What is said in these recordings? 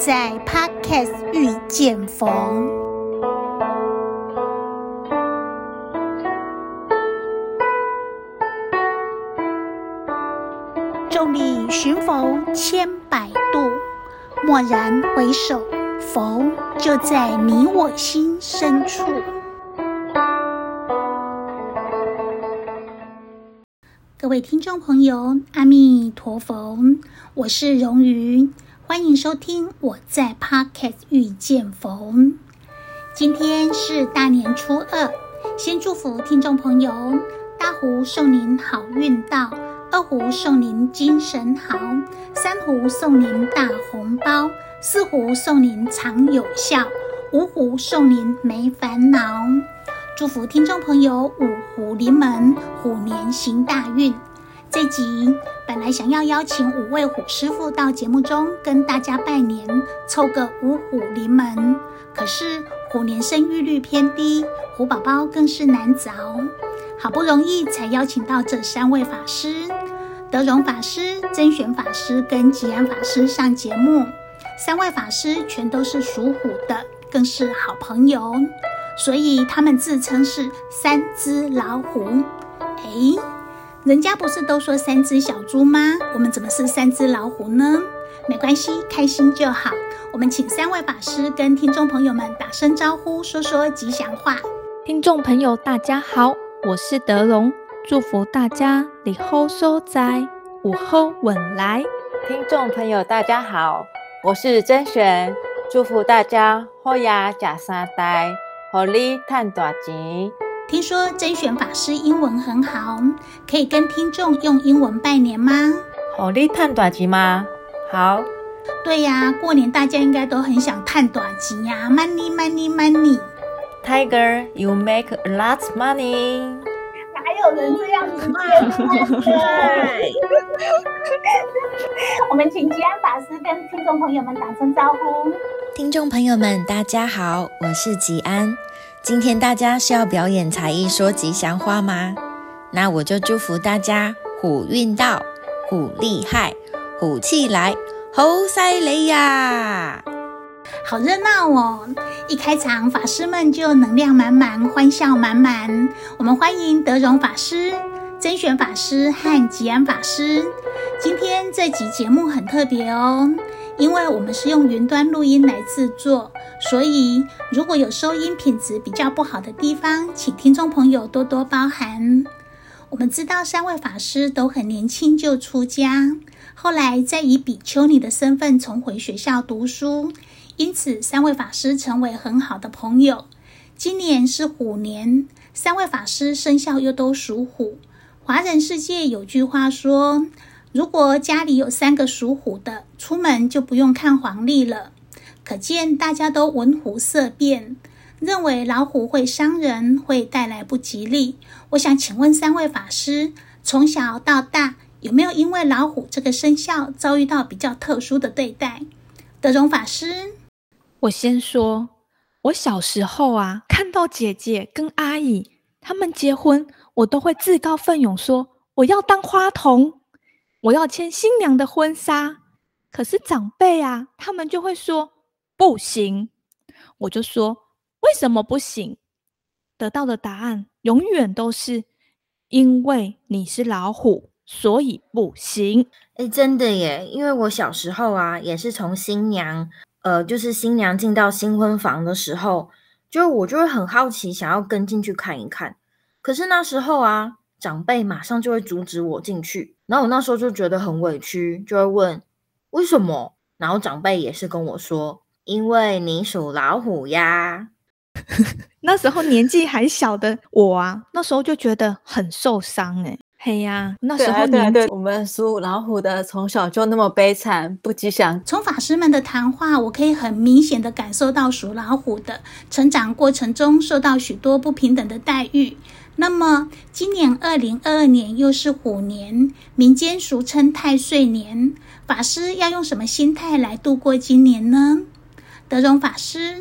在 Podcast 遇见佛。众里寻佛千百度，蓦然回首，佛就在你我心深处。各位听众朋友，阿弥陀佛，我是荣云，欢迎收听我在 Podcast 遇见逢。今天是大年初二，先祝福听众朋友：大胡送您好运到，二胡送您精神好，三胡送您大红包，四胡送您常有笑，五胡送您没烦恼。祝福听众朋友五虎临门，虎年行大运。这集本来想要邀请五位虎师傅到节目中跟大家拜年，凑个五虎临门。可是虎年生育率偏低，虎宝宝更是难找。好不容易才邀请到这三位法师：德容法师、真玄法师跟吉安法师上节目。三位法师全都是属虎的，更是好朋友。所以他们自称是三只老虎。诶，人家不是都说三只小猪吗？我们怎么是三只老虎呢？没关系，开心就好。我们请三位法师跟听众朋友们打声招呼，说说吉祥话。听众朋友，大家好，我是德隆，祝福大家你好收灾，午后稳来。听众朋友，大家好，我是甄玄，祝福大家好呀，假三代。好利赚大钱。听说甄选法师英文很好，可以跟听众用英文拜年吗？好利赚大钱吗？好。对呀，过年大家应该都很想赚大钱呀，money money money。Tiger, you make a lot money。哪有人这样子卖？对。我们请吉安法师跟听众朋友们打声招呼。听众朋友们，大家好，我是吉安。今天大家是要表演才艺说吉祥话吗？那我就祝福大家虎运到，虎厉害，虎气来，猴塞雷呀！好热闹哦！一开场，法师们就能量满满，欢笑满满。我们欢迎德容法师、甄选法师和吉安法师。今天这集节目很特别哦。因为我们是用云端录音来制作，所以如果有收音品质比较不好的地方，请听众朋友多多包涵。我们知道三位法师都很年轻就出家，后来再以比丘尼的身份重回学校读书，因此三位法师成为很好的朋友。今年是虎年，三位法师生肖又都属虎。华人世界有句话说，如果家里有三个属虎的，出门就不用看黄历了。可见大家都闻虎色变，认为老虎会伤人，会带来不吉利。我想请问三位法师，从小到大有没有因为老虎这个生肖遭遇到比较特殊的对待？德容法师，我先说，我小时候啊，看到姐姐跟阿姨他们结婚，我都会自告奋勇说我要当花童。我要牵新娘的婚纱，可是长辈啊，他们就会说不行。我就说为什么不行？得到的答案永远都是因为你是老虎，所以不行。哎，真的耶！因为我小时候啊，也是从新娘，呃，就是新娘进到新婚房的时候，就我就会很好奇，想要跟进去看一看。可是那时候啊，长辈马上就会阻止我进去。然后我那时候就觉得很委屈，就会问为什么？然后长辈也是跟我说，因为你属老虎呀。那时候年纪还小的我啊，那时候就觉得很受伤哎。嘿呀，那时候对对，我们属老虎的从小就那么悲惨，不吉祥。从法师们的谈话，我可以很明显的感受到属老虎的成长过程中受到许多不平等的待遇。那么，今年二零二二年又是虎年，民间俗称太岁年。法师要用什么心态来度过今年呢？德容法师，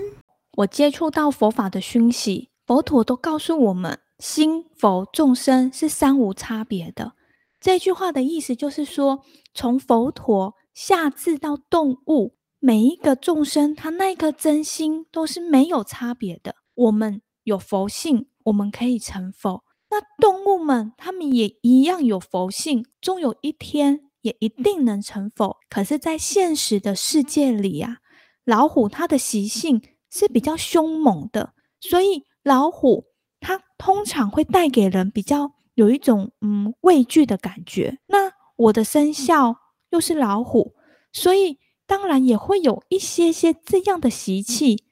我接触到佛法的熏习，佛陀都告诉我们，心佛众生是三无差别的。这句话的意思就是说，从佛陀下至到动物，每一个众生，他那颗真心都是没有差别的。我们有佛性，我们可以成佛。那动物们，它们也一样有佛性，终有一天也一定能成佛。可是，在现实的世界里啊，老虎它的习性是比较凶猛的，所以老虎它通常会带给人比较有一种嗯畏惧的感觉。那我的生肖又是老虎，所以当然也会有一些些这样的习气。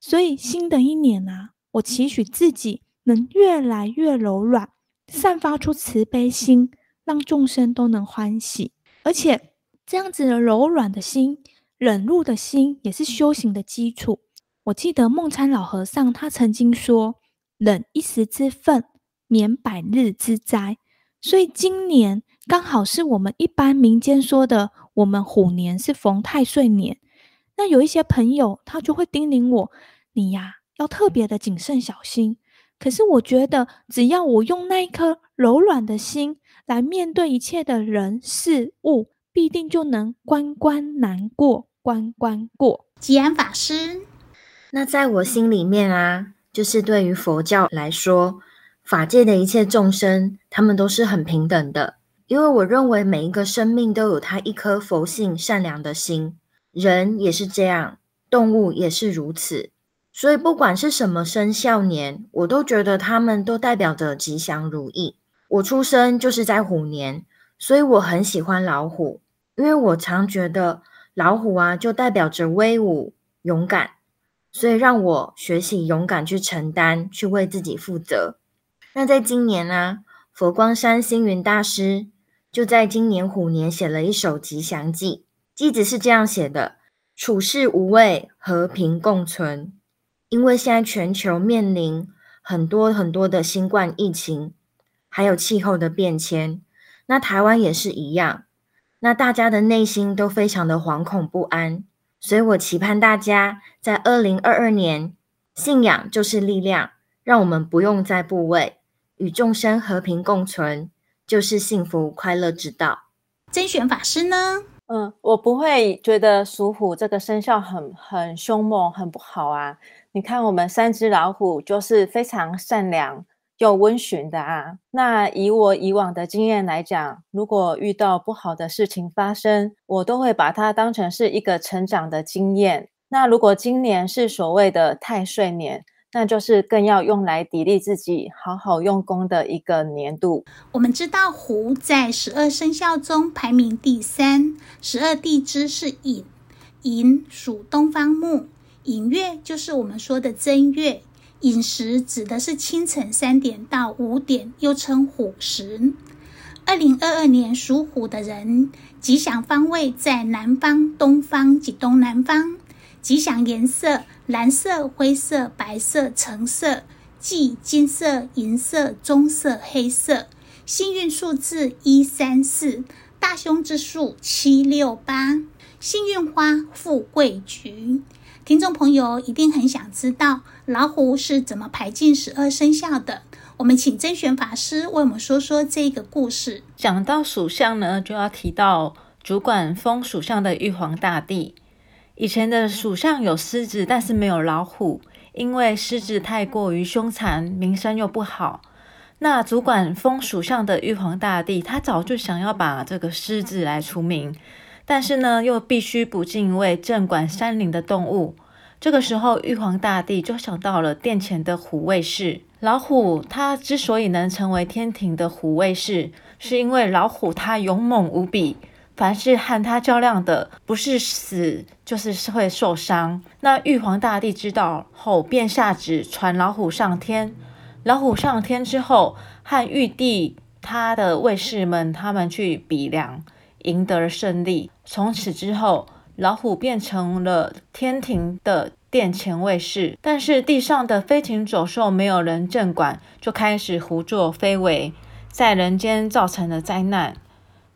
所以新的一年啊，我期许自己。能越来越柔软，散发出慈悲心，让众生都能欢喜。而且这样子的柔软的心、忍辱的心，也是修行的基础。我记得梦参老和尚他曾经说：“忍一时之愤，免百日之灾。”所以今年刚好是我们一般民间说的，我们虎年是逢太岁年。那有一些朋友他就会叮咛我：“你呀，要特别的谨慎小心。”可是我觉得，只要我用那一颗柔软的心来面对一切的人事物，必定就能关关难过关关过。吉安法师，那在我心里面啊，就是对于佛教来说，法界的一切众生，他们都是很平等的，因为我认为每一个生命都有他一颗佛性善良的心，人也是这样，动物也是如此。所以，不管是什么生肖年，我都觉得他们都代表着吉祥如意。我出生就是在虎年，所以我很喜欢老虎，因为我常觉得老虎啊，就代表着威武、勇敢，所以让我学习勇敢去承担，去为自己负责。那在今年呢、佛光山星云大师就在今年虎年写了一首吉祥偈，偈子是这样写的：处事无畏，和平共存。因为现在全球面临很多很多的新冠疫情，还有气候的变迁，那台湾也是一样，那大家的内心都非常的惶恐不安，所以我期盼大家在二零二二年，信仰就是力量，让我们不用再部位，与众生和平共存，就是幸福快乐之道。甄选法师呢？嗯，我不会觉得属虎这个生肖很很凶猛，很不好啊。你看，我们三只老虎就是非常善良又温驯的啊。那以我以往的经验来讲，如果遇到不好的事情发生，我都会把它当成是一个成长的经验。那如果今年是所谓的太岁年，那就是更要用来砥砺自己、好好用功的一个年度。我们知道虎在十二生肖中排名第三，十二地支是寅，寅属东方木。寅月就是我们说的正月，寅时指的是清晨三点到五点，又称虎时。二零二二年属虎的人，吉祥方位在南方、东方及东南方。吉祥颜色：蓝色、灰色、白色、橙色、即金色、银色、棕色、黑色。幸运数字一三四，大凶之数七六八。幸运花：富贵菊。听众朋友一定很想知道老虎是怎么排进十二生肖的。我们请甄选法师为我们说说这个故事。讲到属相呢，就要提到主管风属相的玉皇大帝。以前的属相有狮子，但是没有老虎，因为狮子太过于凶残，名声又不好。那主管风属相的玉皇大帝，他早就想要把这个狮子来除名。但是呢，又必须不敬畏镇管山林的动物。这个时候，玉皇大帝就想到了殿前的虎卫士。老虎它之所以能成为天庭的虎卫士，是因为老虎它勇猛无比，凡是和它较量的，不是死就是会受伤。那玉皇大帝知道后，便下旨传老虎上天。老虎上天之后，和玉帝他的卫士们他们去比量。赢得了胜利，从此之后，老虎变成了天庭的殿前卫士。但是地上的飞禽走兽没有人镇管，就开始胡作非为，在人间造成了灾难。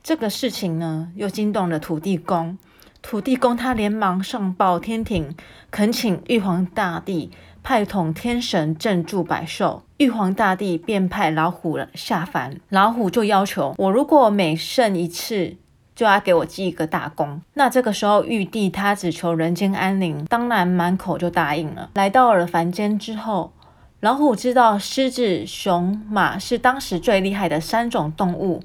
这个事情呢，又惊动了土地公。土地公他连忙上报天庭，恳请玉皇大帝派统天神镇住百兽。玉皇大帝便派老虎下凡，老虎就要求我，如果每胜一次。就要给我记一个大功。那这个时候，玉帝他只求人间安宁，当然满口就答应了。来到了凡间之后，老虎知道狮子、熊、马是当时最厉害的三种动物，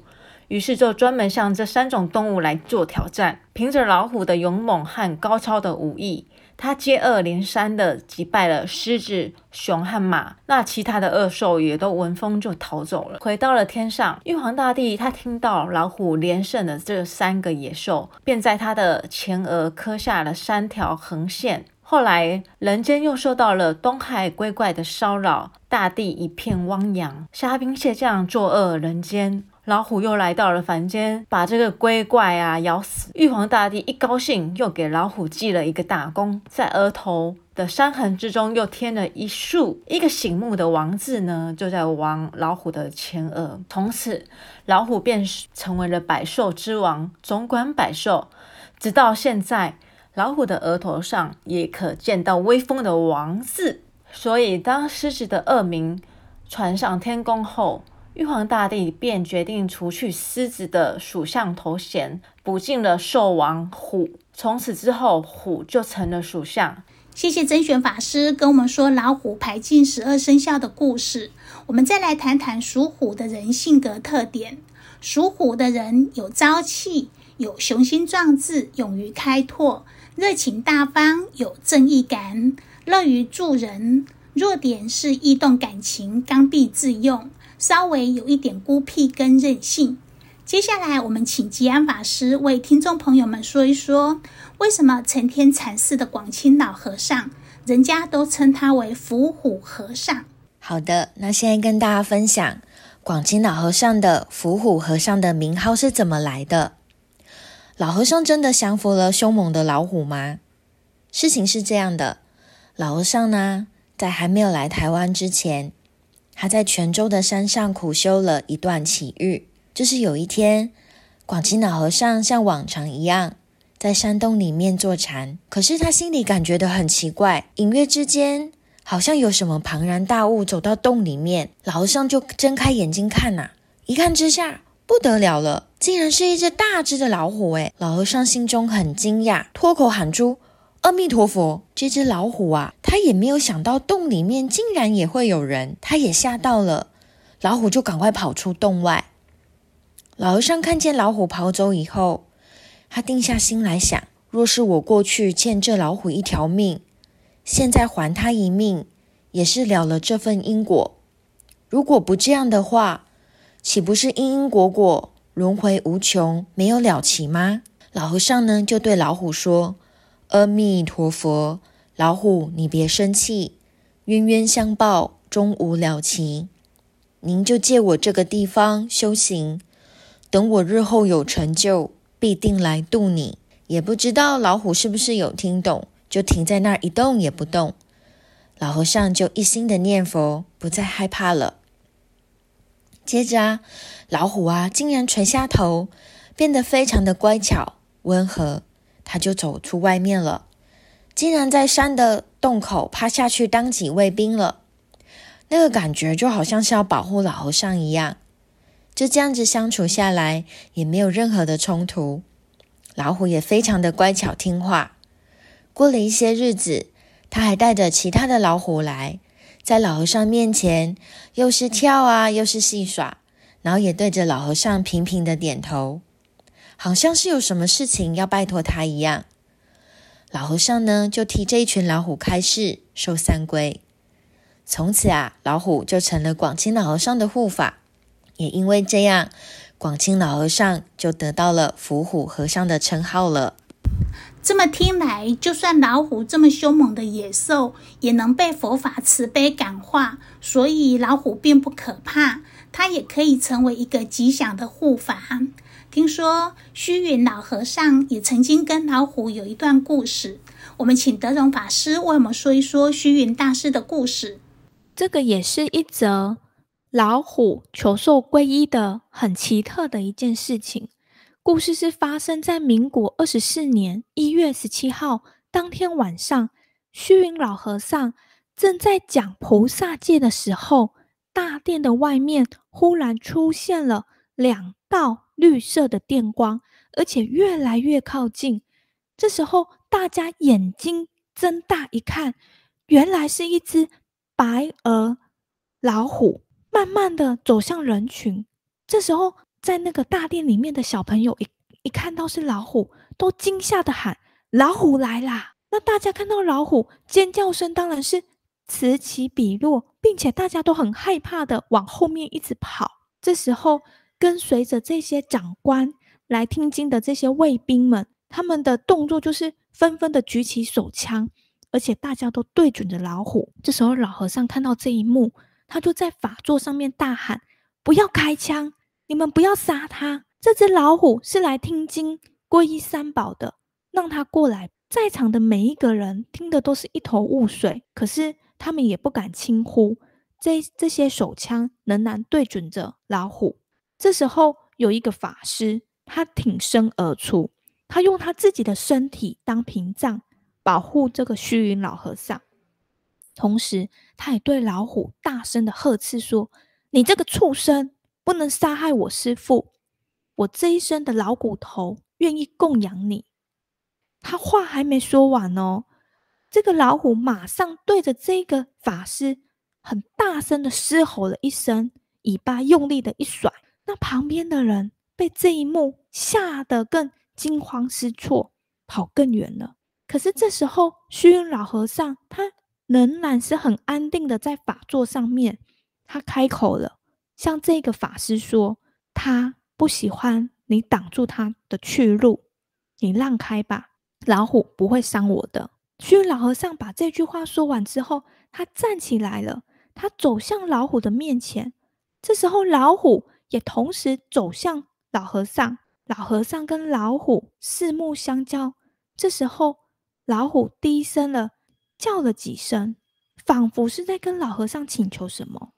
于是就专门向这三种动物来做挑战。凭着老虎的勇猛和高超的武艺。他接二连三的击败了狮子、熊和马，那其他的恶兽也都闻风就逃走了，回到了天上。玉皇大帝他听到老虎连胜的这三个野兽，便在他的前额刻下了三条横线。后来人间又受到了东海龟怪的骚扰，大地一片汪洋，虾兵蟹将作恶人间。老虎又来到了凡间，把这个龟怪啊咬死。玉皇大帝一高兴，又给老虎记了一个大功，在额头的伤痕之中又添了一竖一个醒目的王字呢，就在王老虎的前额。从此，老虎便成为了百兽之王，总管百兽。直到现在，老虎的额头上也可见到威风的王字。所以，当狮子的恶名传上天宫后，玉皇大帝便决定除去狮子的属相头衔，补进了兽王虎。从此之后，虎就成了属相。谢谢甄选法师跟我们说老虎排进十二生肖的故事。我们再来谈谈属虎的人性格特点。属虎的人有朝气，有雄心壮志，勇于开拓，热情大方，有正义感，乐于助人。弱点是易动感情，刚愎自用。稍微有一点孤僻跟任性。接下来，我们请吉安法师为听众朋友们说一说，为什么成天禅寺的广钦老和尚，人家都称他为伏虎和尚。好的，那现在跟大家分享广钦老和尚的伏虎和尚的名号是怎么来的。老和尚真的降服了凶猛的老虎吗？事情是这样的，老和尚呢，在还没有来台湾之前。他在泉州的山上苦修了一段奇遇，就是有一天，广钦老和尚像往常一样在山洞里面坐禅，可是他心里感觉得很奇怪，隐约之间好像有什么庞然大物走到洞里面，老和尚就睁开眼睛看呐、啊，一看之下不得了了，竟然是一只大只的老虎！诶，老和尚心中很惊讶，脱口喊出。阿弥陀佛，这只老虎啊，他也没有想到洞里面竟然也会有人，他也吓到了。老虎就赶快跑出洞外。老和尚看见老虎跑走以后，他定下心来想：若是我过去欠这老虎一条命，现在还他一命，也是了了这份因果。如果不这样的话，岂不是因因果果，轮回无穷，没有了期吗？老和尚呢，就对老虎说。阿弥陀佛，老虎，你别生气，冤冤相报终无了期。您就借我这个地方修行，等我日后有成就，必定来度你。也不知道老虎是不是有听懂，就停在那儿一动也不动。老和尚就一心的念佛，不再害怕了。接着啊，老虎啊，竟然垂下头，变得非常的乖巧温和。他就走出外面了，竟然在山的洞口趴下去当起卫兵了。那个感觉就好像是要保护老和尚一样。就这样子相处下来，也没有任何的冲突。老虎也非常的乖巧听话。过了一些日子，他还带着其他的老虎来，在老和尚面前又是跳啊，又是戏耍，然后也对着老和尚频频的点头。好像是有什么事情要拜托他一样，老和尚呢就替这一群老虎开示受三归。从此啊，老虎就成了广清老和尚的护法，也因为这样，广清老和尚就得到了伏虎和尚的称号了。这么听来，就算老虎这么凶猛的野兽，也能被佛法慈悲感化，所以老虎并不可怕，它也可以成为一个吉祥的护法。听说虚云老和尚也曾经跟老虎有一段故事，我们请德容法师为我们说一说虚云大师的故事。这个也是一则老虎求受皈依的很奇特的一件事情。故事是发生在民国二十四年一月十七号当天晚上，虚云老和尚正在讲菩萨戒的时候，大殿的外面忽然出现了两道。绿色的电光，而且越来越靠近。这时候，大家眼睛睁大一看，原来是一只白额老虎，慢慢的走向人群。这时候，在那个大殿里面的小朋友一一看到是老虎，都惊吓的喊：“老虎来啦！”那大家看到老虎，尖叫声当然是此起彼落，并且大家都很害怕的往后面一直跑。这时候，跟随着这些长官来听经的这些卫兵们，他们的动作就是纷纷的举起手枪，而且大家都对准着老虎。这时候，老和尚看到这一幕，他就在法座上面大喊：“不要开枪！你们不要杀他！这只老虎是来听经、皈依三宝的，让他过来。”在场的每一个人听的都是一头雾水，可是他们也不敢轻呼。这这些手枪仍然对准着老虎。这时候有一个法师，他挺身而出，他用他自己的身体当屏障，保护这个虚云老和尚。同时，他也对老虎大声的呵斥说：“你这个畜生，不能杀害我师父！我这一身的老骨头，愿意供养你。”他话还没说完哦，这个老虎马上对着这个法师很大声的嘶吼了一声，尾巴用力的一甩，那旁边的人被这一幕吓得更惊慌失措，跑更远了。可是这时候，虚云老和尚他仍然是很安定的在法座上面，他开口了，向这个法师说：“他不喜欢你挡住他的去路，你让开吧。”老虎不会伤我的。虚云老和尚把这句话说完之后，他站起来了，他走向老虎的面前。这时候，老虎也同时走向老和尚。老和尚跟老虎四目相交。这时候，老虎低声了，叫了几声，仿佛是在跟老和尚请求什么。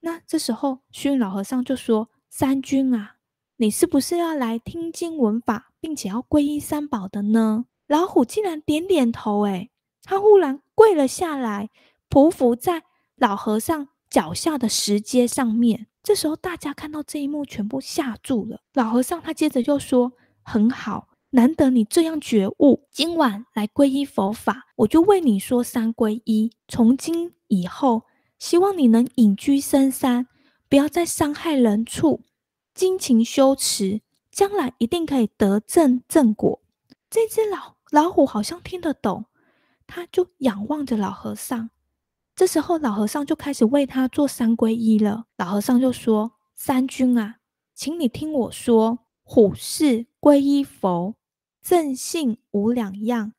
那这时候，虚云老和尚就说：“三军啊，你是不是要来听经闻法，并且要皈依三宝的呢？”老虎竟然点点头，诶，他忽然跪了下来，匍匐在老和尚脚下的石阶上面。这时候，大家看到这一幕，全部吓住了。老和尚他接着又说：“很好，难得你这样觉悟，今晚来皈依佛法，我就为你说三皈依。从今以后，希望你能隐居深山，不要再伤害人畜，精勤修持，将来一定可以得正正果。”这只老。老虎好像听得懂，他就仰望着老和尚。这时候，老和尚就开始为他做三皈依了。老和尚就说：“三军啊，请你听我说，虎视皈依佛，正信无两样，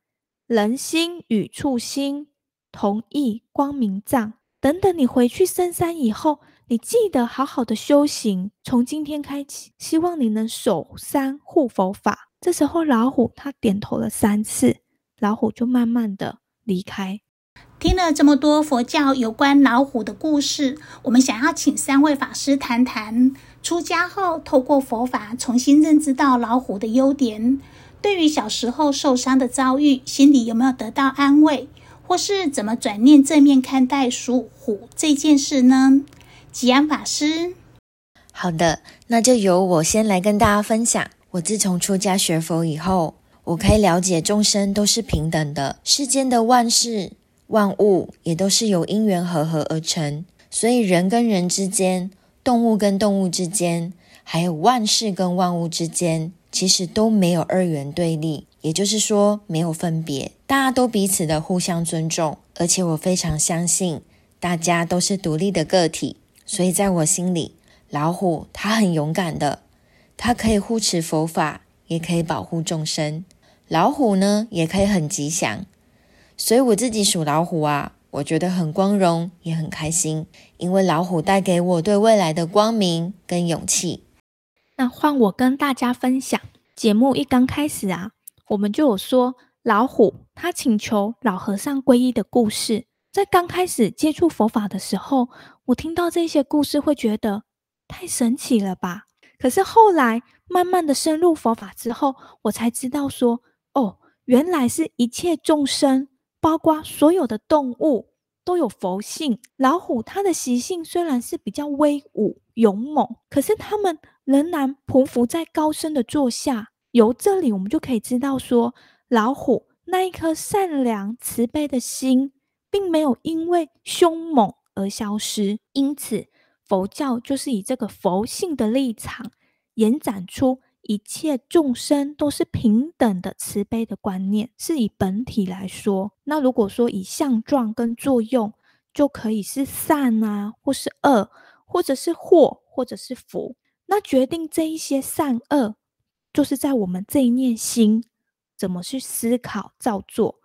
人心与畜心同一光明藏。等等，你回去深山以后，你记得好好的修行。从今天开始，希望你能守山护佛法。”这时候，老虎他点头了三次，老虎就慢慢的离开。听了这么多佛教有关老虎的故事，我们想要请三位法师谈谈出家后透过佛法重新认知到老虎的优点。对于小时候受伤的遭遇，心里有没有得到安慰，或是怎么转念正面看待属虎这件事呢？吉安法师，好的，那就由我先来跟大家分享。我自从出家学佛以后，我可以了解众生都是平等的，世间的万事万物也都是由因缘和合而成，所以人跟人之间、动物跟动物之间，还有万事跟万物之间，其实都没有二元对立，也就是说没有分别，大家都彼此的互相尊重，而且我非常相信大家都是独立的个体，所以在我心里，老虎它很勇敢的。它可以护持佛法，也可以保护众生。老虎呢，也可以很吉祥。所以我自己属老虎啊，我觉得很光荣，也很开心，因为老虎带给我对未来的光明跟勇气。那换我跟大家分享，节目一刚开始啊，我们就有说老虎他请求老和尚皈依的故事。在刚开始接触佛法的时候，我听到这些故事，会觉得太神奇了吧。可是后来慢慢的深入佛法之后，我才知道说，哦，原来是一切众生，包括所有的动物，都有佛性。老虎它的习性虽然是比较威武勇猛，可是它们仍然匍匐在高深的座下。由这里我们就可以知道说，老虎那一颗善良慈悲的心，并没有因为凶猛而消失。因此，佛教就是以这个佛性的立场，延展出一切众生都是平等的慈悲的观念。是以本体来说，那如果说以相状跟作用，就可以是善啊，或是恶，或者是祸，或者是福。那决定这一些善恶，就是在我们这一念心怎么去思考造作。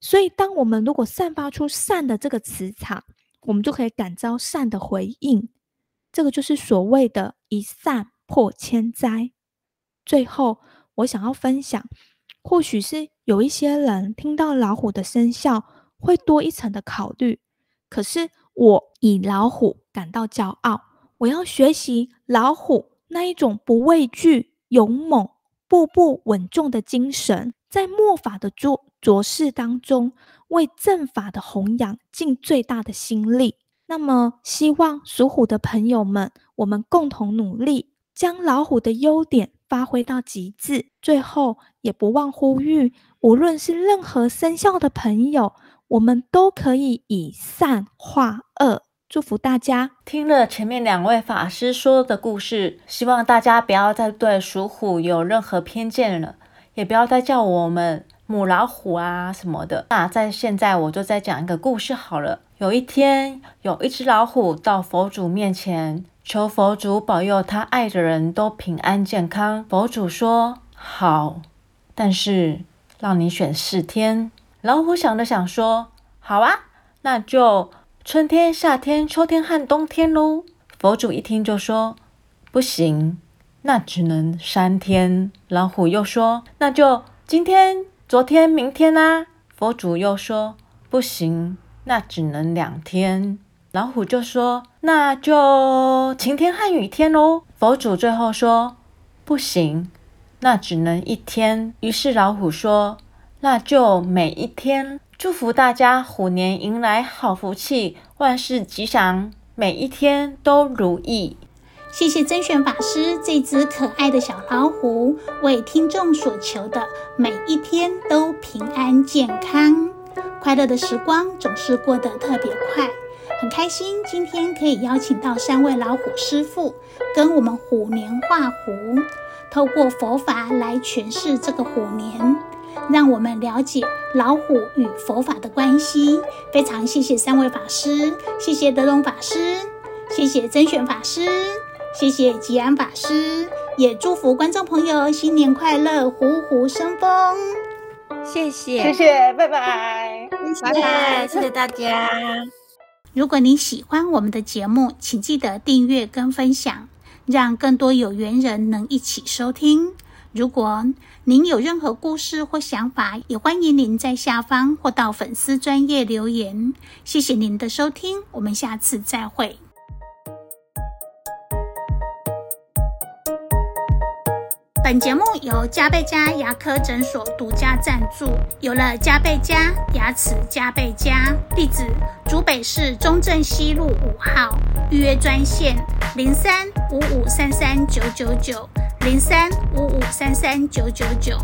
所以，当我们如果散发出善的这个磁场，我们就可以感召善的回应。这个就是所谓的“一善破千灾”。最后，我想要分享，或许是有一些人听到老虎的生肖，会多一层的考虑。可是，我以老虎感到骄傲，我要学习老虎那一种不畏惧、勇猛、步步稳重的精神，在末法的做浊世当中，为正法的弘扬尽最大的心力。那么，希望属虎的朋友们，我们共同努力，将老虎的优点发挥到极致。最后，也不忘呼吁，无论是任何生肖的朋友，我们都可以以善化恶。祝福大家！听了前面两位法师说的故事，希望大家不要再对属虎有任何偏见了，也不要再叫我们母老虎啊什么的。那在现在，我就再讲一个故事好了。有一天，有一只老虎到佛祖面前，求佛祖保佑他爱的人都平安健康。佛祖说：“好，但是让你选四天。”老虎想了想说：“好啊，那就春天、夏天、秋天和冬天喽。”佛祖一听就说：“不行，那只能三天。”老虎又说：“那就今天、昨天、明天啊。”佛祖又说：“不行。”那只能两天，老虎就说：“那就晴天和雨天喽。”佛祖最后说：“不行，那只能一天。”于是老虎说：“那就每一天。”祝福大家虎年迎来好福气，万事吉祥，每一天都如意。谢谢甄选法师这只可爱的小老虎，为听众所求的每一天都平安健康。快乐的时光总是过得特别快，很开心今天可以邀请到三位老虎师傅跟我们虎年画虎，透过佛法来诠释这个虎年，让我们了解老虎与佛法的关系。非常谢谢三位法师，谢谢德隆法师，谢谢甄选法师，谢谢吉安法师，也祝福观众朋友新年快乐，虎虎生风。谢谢，谢谢，拜拜，拜拜，谢谢大家。如果您喜欢我们的节目，请记得订阅跟分享，让更多有缘人能一起收听。如果您有任何故事或想法，也欢迎您在下方或到粉丝专业留言。谢谢您的收听，我们下次再会。本节目由嘉贝嘉牙科诊所独家赞助。有了嘉贝嘉，牙齿加倍加。地址：竹北市中正西路五号。预约专线：零三五五三三九九九，零三五五三三九九九。